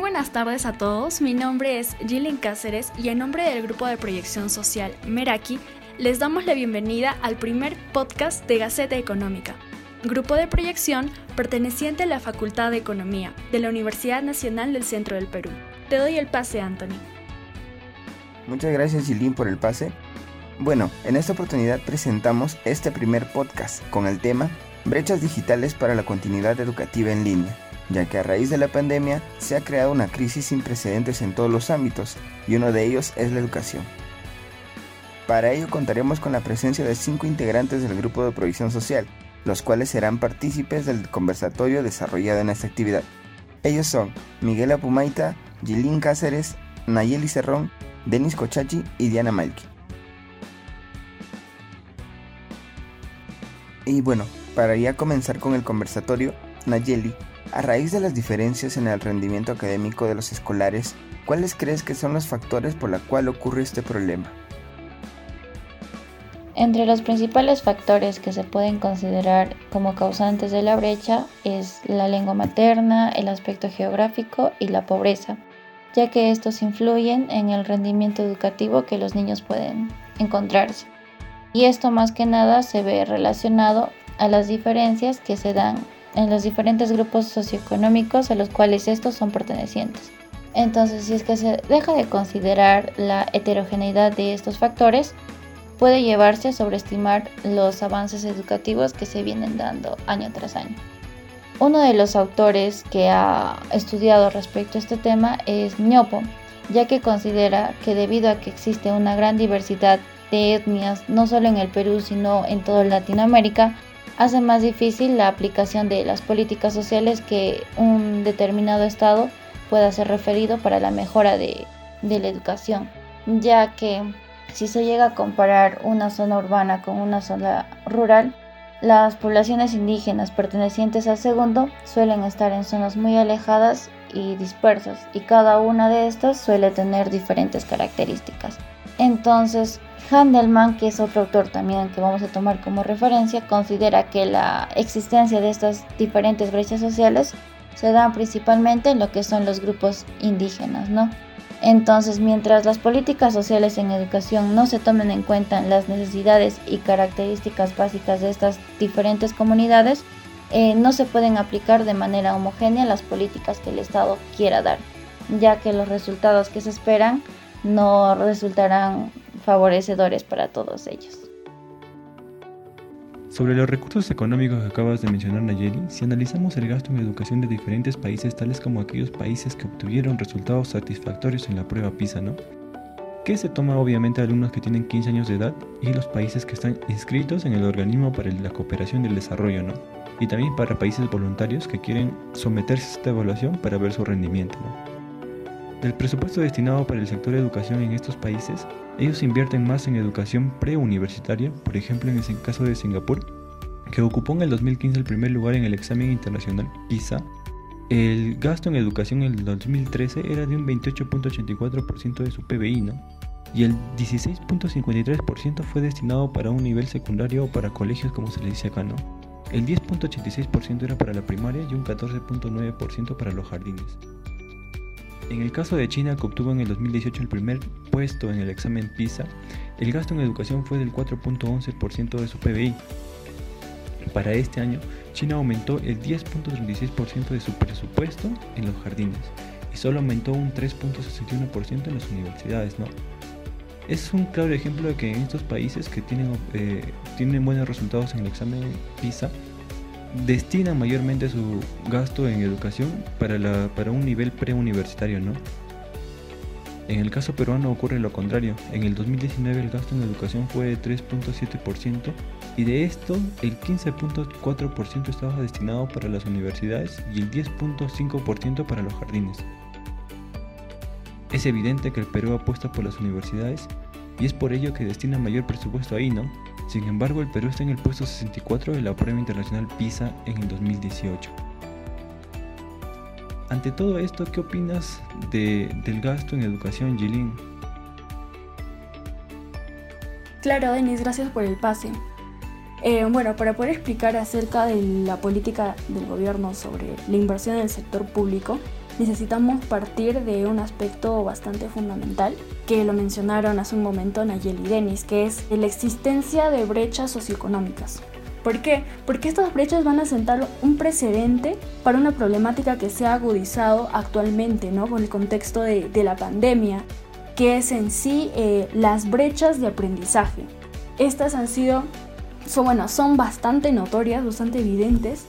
buenas tardes a todos, mi nombre es Gillian Cáceres y en nombre del grupo de proyección social Meraki les damos la bienvenida al primer podcast de Gaceta Económica, grupo de proyección perteneciente a la Facultad de Economía de la Universidad Nacional del Centro del Perú. Te doy el pase, Anthony. Muchas gracias, Gillian, por el pase. Bueno, en esta oportunidad presentamos este primer podcast con el tema Brechas digitales para la continuidad educativa en línea ya que a raíz de la pandemia se ha creado una crisis sin precedentes en todos los ámbitos, y uno de ellos es la educación. Para ello contaremos con la presencia de cinco integrantes del grupo de provisión social, los cuales serán partícipes del conversatorio desarrollado en esta actividad. Ellos son Miguel Apumaita, Gilín Cáceres, Nayeli Cerrón, Denis Cochachi y Diana Malki. Y bueno, para ya comenzar con el conversatorio, Nayeli, a raíz de las diferencias en el rendimiento académico de los escolares, ¿cuáles crees que son los factores por los cuales ocurre este problema? Entre los principales factores que se pueden considerar como causantes de la brecha es la lengua materna, el aspecto geográfico y la pobreza, ya que estos influyen en el rendimiento educativo que los niños pueden encontrarse. Y esto más que nada se ve relacionado a las diferencias que se dan en los diferentes grupos socioeconómicos a los cuales estos son pertenecientes. Entonces, si es que se deja de considerar la heterogeneidad de estos factores, puede llevarse a sobreestimar los avances educativos que se vienen dando año tras año. Uno de los autores que ha estudiado respecto a este tema es Ñopo, ya que considera que debido a que existe una gran diversidad de etnias, no solo en el Perú, sino en toda Latinoamérica, hace más difícil la aplicación de las políticas sociales que un determinado Estado pueda ser referido para la mejora de, la educación, ya que si se llega a comparar una zona urbana con una zona rural, las poblaciones indígenas pertenecientes al segundo suelen estar en zonas muy alejadas y dispersas, y cada una de estas suele tener diferentes características. Entonces, Handelman, que es otro autor también que vamos a tomar como referencia, considera que la existencia de estas diferentes brechas sociales se da principalmente en lo que son los grupos indígenas, ¿no? Entonces, mientras las políticas sociales en educación no se tomen en cuenta las necesidades y características básicas de estas diferentes comunidades, eh, no se pueden aplicar de manera homogénea las políticas que el Estado quiera dar, ya que los resultados que se esperan no resultarán favorecedores para todos ellos. Sobre los recursos económicos que acabas de mencionar, Nayeli, si analizamos el gasto en educación de diferentes países, tales como aquellos países que obtuvieron resultados satisfactorios en la prueba PISA, ¿no? Que se toma obviamente alumnos que tienen 15 años de edad y los países que están inscritos en el organismo para la cooperación y el desarrollo, ¿no? Y también para países voluntarios que quieren someterse a esta evaluación para ver su rendimiento, ¿no? Del presupuesto destinado para el sector de educación en estos países, ellos invierten más en educación preuniversitaria, por ejemplo en el caso de Singapur, que ocupó en el 2015 el primer lugar en el examen internacional PISA. El gasto en educación en el 2013 era de un 28.84% de su PBI. Y el 16.53% fue destinado para un nivel secundario o para colegios como se le dice acá, ¿no? El 10.86% era para la primaria y un 14.9% para los jardines. En el caso de China, que obtuvo en el 2018 el primer puesto en el examen PISA, el gasto en educación fue del 4.11% de su PBI. Para este año, China aumentó el 10.36% de su presupuesto en los jardines y solo aumentó un 3.61% en las universidades. Es un claro ejemplo de que en estos países que tienen, eh, tienen buenos resultados en el examen PISA, destinan mayormente su gasto en educación para, la, para un nivel preuniversitario, ¿no? En el caso peruano ocurre lo contrario. En el 2019 el gasto en educación fue de 3.7% y de esto el 15.4% estaba destinado para las universidades y el 10.5% para los jardines. Es evidente que el Perú apuesta por las universidades y es por ello que destina mayor presupuesto ahí, ¿no? Sin embargo, el Perú está en el puesto 64 de la prueba internacional PISA en el 2018. Ante todo esto, ¿qué opinas del gasto en educación, Jilin? Claro, Denis, gracias por el pase. Eh, bueno, para poder explicar acerca de la política del gobierno sobre la inversión en el sector público, necesitamos partir de un aspecto bastante fundamental que lo mencionaron hace un momento Nayeli Denis, que es la existencia de brechas socioeconómicas. ¿Por qué? Porque estas brechas van a sentar un precedente para una problemática que se ha agudizado actualmente, ¿no? Con el contexto de, la pandemia, que es en sí eh, las brechas de aprendizaje. Estas han sido, son, bueno, son bastante notorias, bastante evidentes.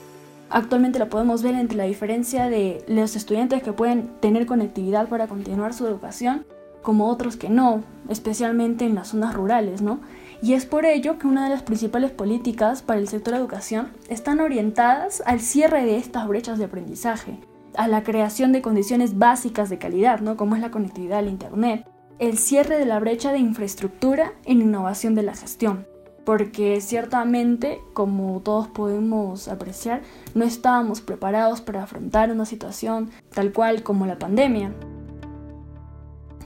Actualmente lo podemos ver entre la diferencia de los estudiantes que pueden tener conectividad para continuar su educación, como otros que no, especialmente en las zonas rurales, ¿no? Y es por ello que una de las principales políticas para el sector educación están orientadas al cierre de estas brechas de aprendizaje, a la creación de condiciones básicas de calidad, ¿no? como es la conectividad al Internet, el cierre de la brecha de infraestructura en innovación de la gestión. Porque ciertamente, como todos podemos apreciar, no estábamos preparados para afrontar una situación tal cual como la pandemia.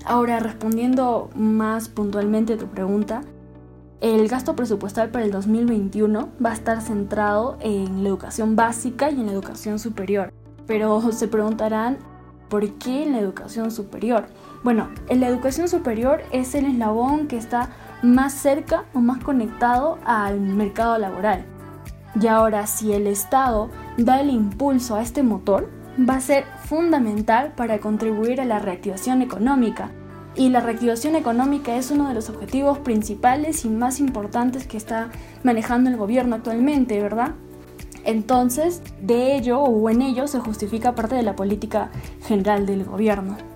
Ahora, respondiendo más puntualmente a tu pregunta, el gasto presupuestal para el 2021 va a estar centrado en la educación básica y en la educación superior. Pero se preguntarán, ¿por qué en la educación superior? Bueno, en la educación superior es el eslabón que está más cerca o más conectado al mercado laboral. Y ahora, si el Estado da el impulso a este motor, va a ser fundamental para contribuir a la reactivación económica y la reactivación económica es uno de los objetivos principales y más importantes que está manejando el gobierno actualmente, ¿verdad? Entonces, de ello o en ello se justifica parte de la política general del gobierno.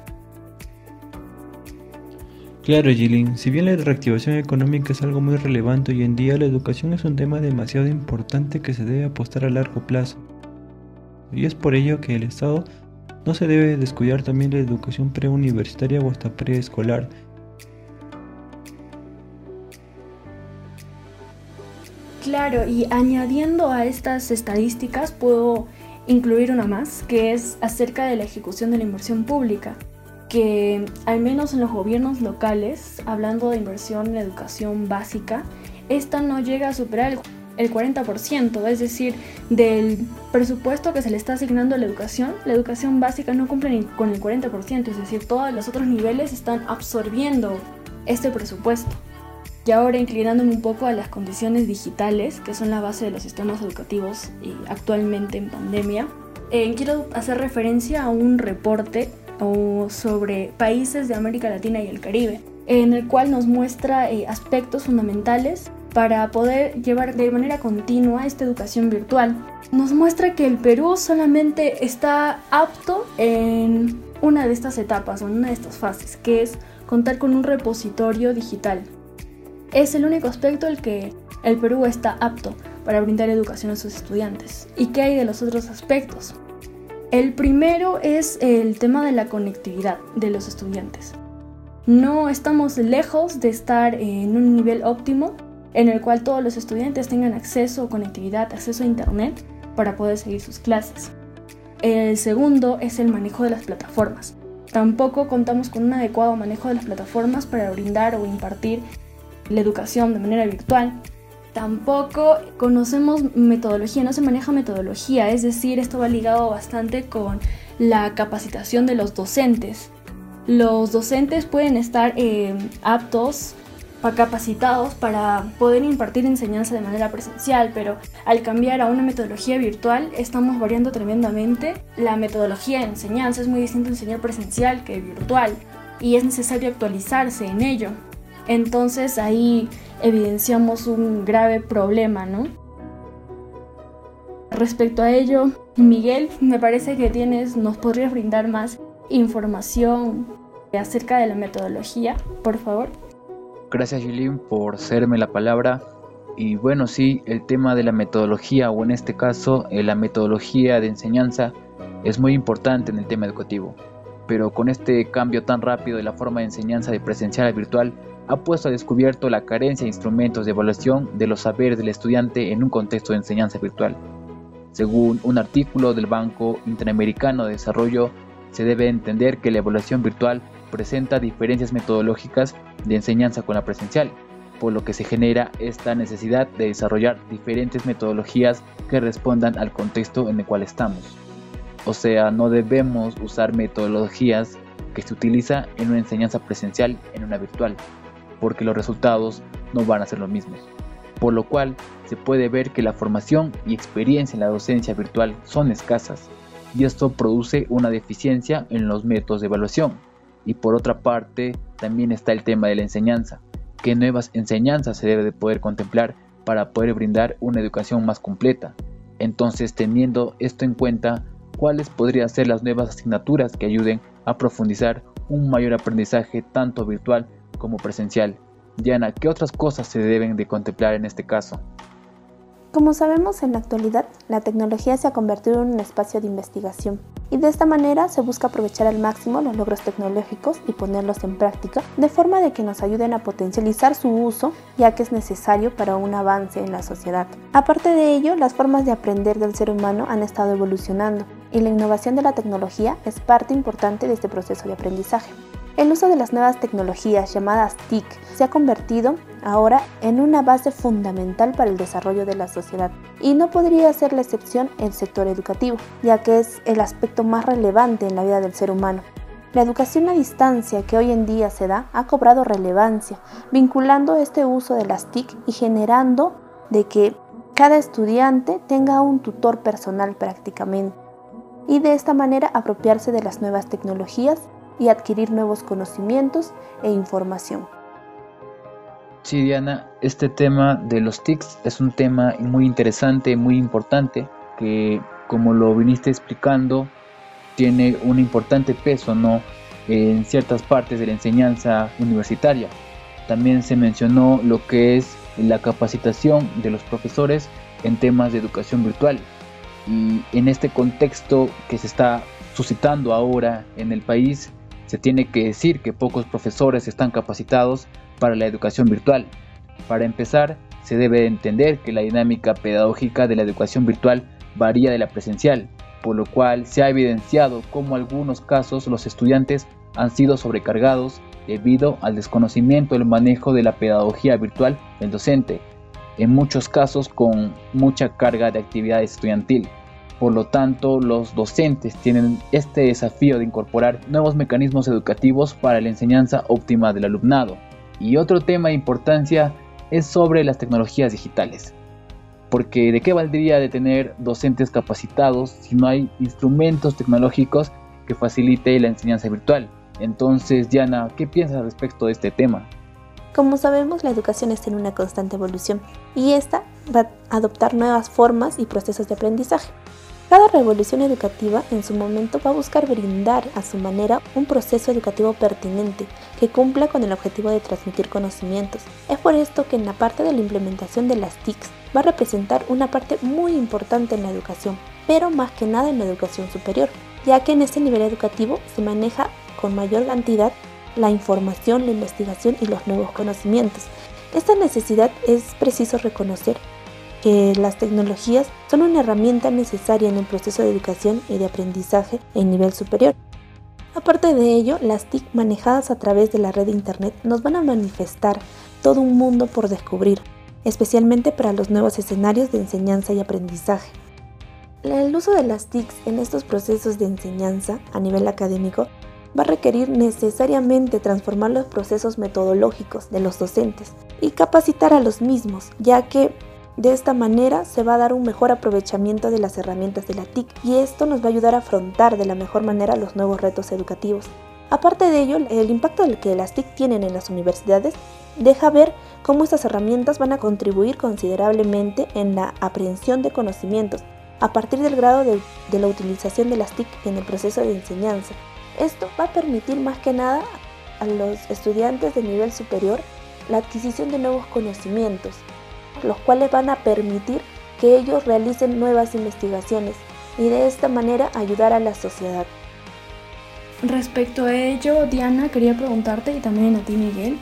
Claro, Jilin, si bien la reactivación económica es algo muy relevante hoy en día, la educación es un tema demasiado importante que se debe apostar a largo plazo. Y es por ello que el Estado no se debe descuidar también la educación preuniversitaria o hasta preescolar. Claro, y añadiendo a estas estadísticas puedo incluir una más, que es acerca de la ejecución de la inversión pública, que al menos en los gobiernos locales, hablando de inversión en educación básica, esta no llega a superar el el 40%, es decir, del presupuesto que se le está asignando a la educación, la educación básica no cumple ni con el 40%, es decir, todos los otros niveles están absorbiendo este presupuesto. Y ahora inclinándome un poco a las condiciones digitales, que son la base de los sistemas educativos y actualmente en pandemia, eh, quiero hacer referencia a un reporte sobre países de América Latina y el Caribe, en el cual nos muestra eh, aspectos fundamentales para poder llevar de manera continua esta educación virtual. Nos muestra que el Perú solamente está apto en una de estas etapas o en una de estas fases, que es contar con un repositorio digital. Es el único aspecto el que el Perú está apto para brindar educación a sus estudiantes. ¿Y qué hay de los otros aspectos? El primero es el tema de la conectividad de los estudiantes. No estamos lejos de estar en un nivel óptimo en el cual todos los estudiantes tengan acceso conectividad, acceso a Internet para poder seguir sus clases. El segundo es el manejo de las plataformas. Tampoco contamos con un adecuado manejo de las plataformas para brindar o impartir la educación de manera virtual. Tampoco conocemos metodología, no se maneja metodología, es decir, esto va ligado bastante con la capacitación de los docentes. Los docentes pueden estar eh, aptos capacitados para poder impartir enseñanza de manera presencial, pero al cambiar a una metodología virtual estamos variando tremendamente. La metodología de enseñanza es muy distinta enseñar presencial que virtual y es necesario actualizarse en ello. Entonces ahí evidenciamos un grave problema, ¿no? Respecto a ello, Miguel, me parece que tienes, nos podrías brindar más información acerca de la metodología, por favor. Gracias Julín por cederme la palabra. Y bueno, sí, el tema de la metodología, o en este caso eh, la metodología de enseñanza, es muy importante en el tema educativo. Pero con este cambio tan rápido de la forma de enseñanza de presencial a virtual, ha puesto a descubierto la carencia de instrumentos de evaluación de los saberes del estudiante en un contexto de enseñanza virtual. Según un artículo del Banco Interamericano de Desarrollo, se debe entender que la evaluación virtual presenta diferencias metodológicas de enseñanza con la presencial, por lo que se genera esta necesidad de desarrollar diferentes metodologías que respondan al contexto en el cual estamos. O sea, no debemos usar metodologías que se utiliza en una enseñanza presencial en una virtual, porque los resultados no van a ser los mismos. Por lo cual, se puede ver que la formación y experiencia en la docencia virtual son escasas, y esto produce una deficiencia en los métodos de evaluación. Y por otra parte, también está el tema de la enseñanza. ¿Qué nuevas enseñanzas se debe de poder contemplar para poder brindar una educación más completa? Entonces, teniendo esto en cuenta, ¿cuáles podrían ser las nuevas asignaturas que ayuden a profundizar un mayor aprendizaje tanto virtual como presencial? Diana, ¿qué otras cosas se deben de contemplar en este caso? Como sabemos, en la actualidad, la tecnología se ha convertido en un espacio de investigación y de esta manera se busca aprovechar al máximo los logros tecnológicos y ponerlos en práctica de forma de que nos ayuden a potencializar su uso ya que es necesario para un avance en la sociedad. Aparte de ello, las formas de aprender del ser humano han estado evolucionando y la innovación de la tecnología es parte importante de este proceso de aprendizaje. El uso de las nuevas tecnologías llamadas TIC se ha convertido ahora en una base fundamental para el desarrollo de la sociedad y no podría ser la excepción el sector educativo, ya que es el aspecto más relevante en la vida del ser humano. La educación a distancia que hoy en día se da ha cobrado relevancia, vinculando este uso de las TIC y generando de que cada estudiante tenga un tutor personal prácticamente y de esta manera apropiarse de las nuevas tecnologías y adquirir nuevos conocimientos e información. Sí, Diana, este tema de los TICs es un tema muy interesante, muy importante, que como lo viniste explicando, tiene un importante peso ¿no? en ciertas partes de la enseñanza universitaria. También se mencionó lo que es la capacitación de los profesores en temas de educación virtual. Y en este contexto que se está suscitando ahora en el país, se tiene que decir que pocos profesores están capacitados para la educación virtual. Para empezar, se debe entender que la dinámica pedagógica de la educación virtual varía de la presencial, por lo cual se ha evidenciado cómo en algunos casos los estudiantes han sido sobrecargados debido al desconocimiento del manejo de la pedagogía virtual del docente, en muchos casos con mucha carga de actividad estudiantil. Por lo tanto, los docentes tienen este desafío de incorporar nuevos mecanismos educativos para la enseñanza óptima del alumnado. Y otro tema de importancia es sobre las tecnologías digitales. Porque de qué valdría de tener docentes capacitados si no hay instrumentos tecnológicos que facilite la enseñanza virtual. Entonces, Diana, ¿qué piensas respecto de este tema? Como sabemos, la educación está en una constante evolución y esta va a adoptar nuevas formas y procesos de aprendizaje. Cada revolución educativa en su momento va a buscar brindar a su manera un proceso educativo pertinente que cumpla con el objetivo de transmitir conocimientos. Es por esto que en la parte de la implementación de las TICs va a representar una parte muy importante en la educación, pero más que nada en la educación superior, ya que en este nivel educativo se maneja con mayor cantidad la información, la investigación y los nuevos conocimientos. Esta necesidad es preciso reconocer que las tecnologías son una herramienta necesaria en el proceso de educación y de aprendizaje en nivel superior. Aparte de ello, las TIC manejadas a través de la red de Internet nos van a manifestar todo un mundo por descubrir, especialmente para los nuevos escenarios de enseñanza y aprendizaje. El uso de las TICs en estos procesos de enseñanza a nivel académico va a requerir necesariamente transformar los procesos metodológicos de los docentes y capacitar a los mismos, ya que de esta manera se va a dar un mejor aprovechamiento de las herramientas de la TIC y esto nos va a ayudar a afrontar de la mejor manera los nuevos retos educativos. Aparte de ello, el impacto que las TIC tienen en las universidades deja ver cómo estas herramientas van a contribuir considerablemente en la aprehensión de conocimientos a partir del grado de, de la utilización de las TIC en el proceso de enseñanza. Esto va a permitir más que nada a los estudiantes de nivel superior la adquisición de nuevos conocimientos, los cuales van a permitir que ellos realicen nuevas investigaciones y de esta manera ayudar a la sociedad. Respecto a ello, Diana, quería preguntarte y también a ti, Miguel,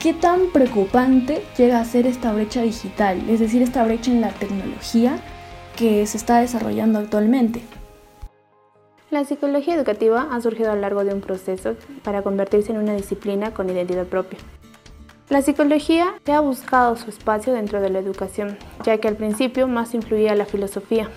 ¿qué tan preocupante llega a ser esta brecha digital, es decir, esta brecha en la tecnología que se está desarrollando actualmente? La psicología educativa ha surgido a lo largo de un proceso para convertirse en una disciplina con identidad propia. La psicología se ha buscado su espacio dentro de la educación, ya que al principio más influía la filosofía.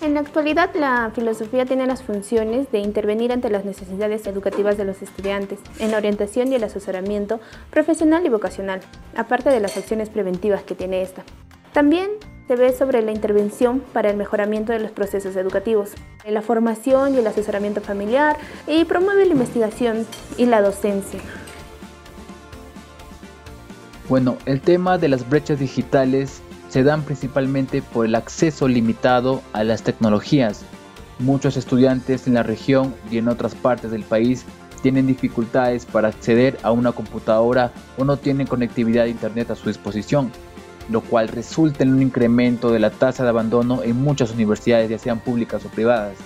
En la actualidad, la filosofía tiene las funciones de intervenir ante las necesidades educativas de los estudiantes, en la orientación y el asesoramiento profesional y vocacional, aparte de las acciones preventivas que tiene esta. También se ve sobre la intervención para el mejoramiento de los procesos educativos, la formación y el asesoramiento familiar y promueve la investigación y la docencia. Bueno, el tema de las brechas digitales se dan principalmente por el acceso limitado a las tecnologías. Muchos estudiantes en la región y en otras partes del país tienen dificultades para acceder a una computadora o no tienen conectividad a Internet a su disposición, lo cual resulta en un incremento de la tasa de abandono en muchas universidades, ya sean públicas o privadas.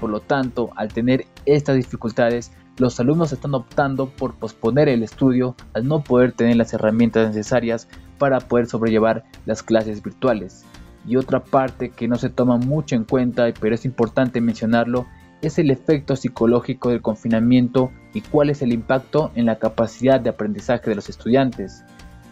Por lo tanto, al tener estas dificultades, los alumnos están optando por posponer el estudio al no poder tener las herramientas necesarias para poder sobrellevar las clases virtuales. Y otra parte que no se toma mucho en cuenta, pero es importante mencionarlo, es el efecto psicológico del confinamiento y cuál es el impacto en la capacidad de aprendizaje de los estudiantes.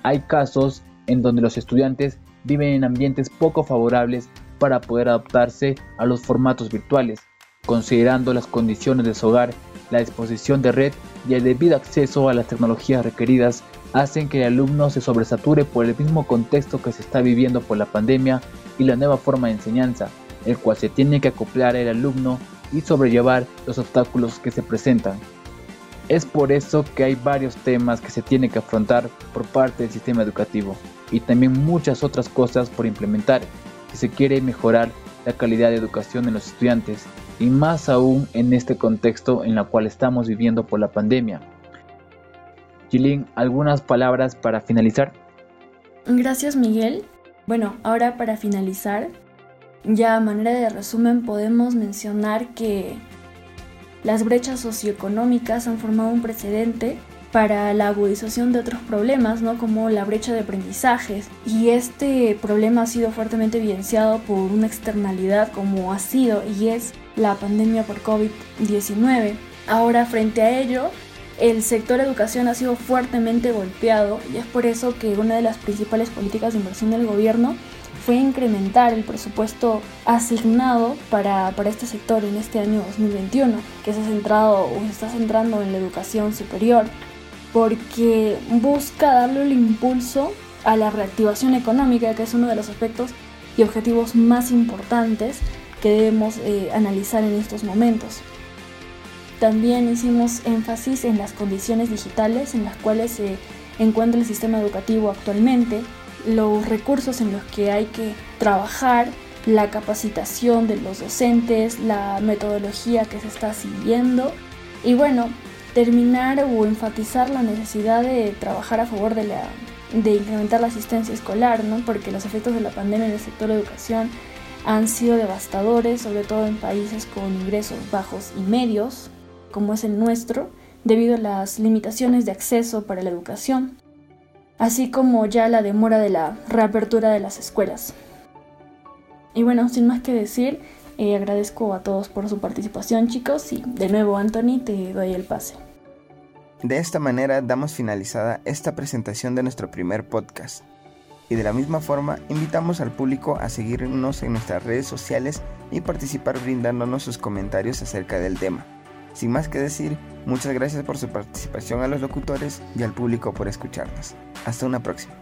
Hay casos en donde los estudiantes viven en ambientes poco favorables para poder adaptarse a los formatos virtuales, considerando las condiciones de su hogar, la disposición de red y el debido acceso a las tecnologías requeridas hacen que el alumno se sobresature por el mismo contexto que se está viviendo por la pandemia y la nueva forma de enseñanza, el cual se tiene que acoplar el alumno y sobrellevar los obstáculos que se presentan. Es por eso que hay varios temas que se tienen que afrontar por parte del sistema educativo y también muchas otras cosas por implementar si se quiere mejorar la calidad de educación de los estudiantes y más aún en este contexto en el cual estamos viviendo por la pandemia. Gilín, ¿algunas palabras para finalizar? Gracias Miguel. Bueno, ahora para finalizar, ya a manera de resumen podemos mencionar que las brechas socioeconómicas han formado un precedente para la agudización de otros problemas, ¿no? como la brecha de aprendizajes. Y este problema ha sido fuertemente evidenciado por una externalidad como ha sido y es la pandemia por COVID-19. Ahora, frente a ello, el sector educación ha sido fuertemente golpeado y es por eso que una de las principales políticas de inversión del gobierno fue incrementar el presupuesto asignado para, para este sector en este año 2021, que se ha centrado o está centrando en la educación superior, porque busca darle el impulso a la reactivación económica, que es uno de los aspectos y objetivos más importantes que debemos eh, analizar en estos momentos. También hicimos énfasis en las condiciones digitales en las cuales se encuentra el sistema educativo actualmente, los recursos en los que hay que trabajar, la capacitación de los docentes, la metodología que se está siguiendo y bueno, terminar o enfatizar la necesidad de trabajar a favor de, la, de incrementar la asistencia escolar, ¿no? porque los efectos de la pandemia en el sector de educación han sido devastadores, sobre todo en países con ingresos bajos y medios, como es el nuestro, debido a las limitaciones de acceso para la educación, así como ya la demora de la reapertura de las escuelas. Y bueno, sin más que decir, eh, agradezco a todos por su participación chicos y de nuevo Anthony te doy el pase. De esta manera damos finalizada esta presentación de nuestro primer podcast. Y de la misma forma invitamos al público a seguirnos en nuestras redes sociales y participar brindándonos sus comentarios acerca del tema. Sin más que decir, muchas gracias por su participación a los locutores y al público por escucharnos. Hasta una próxima.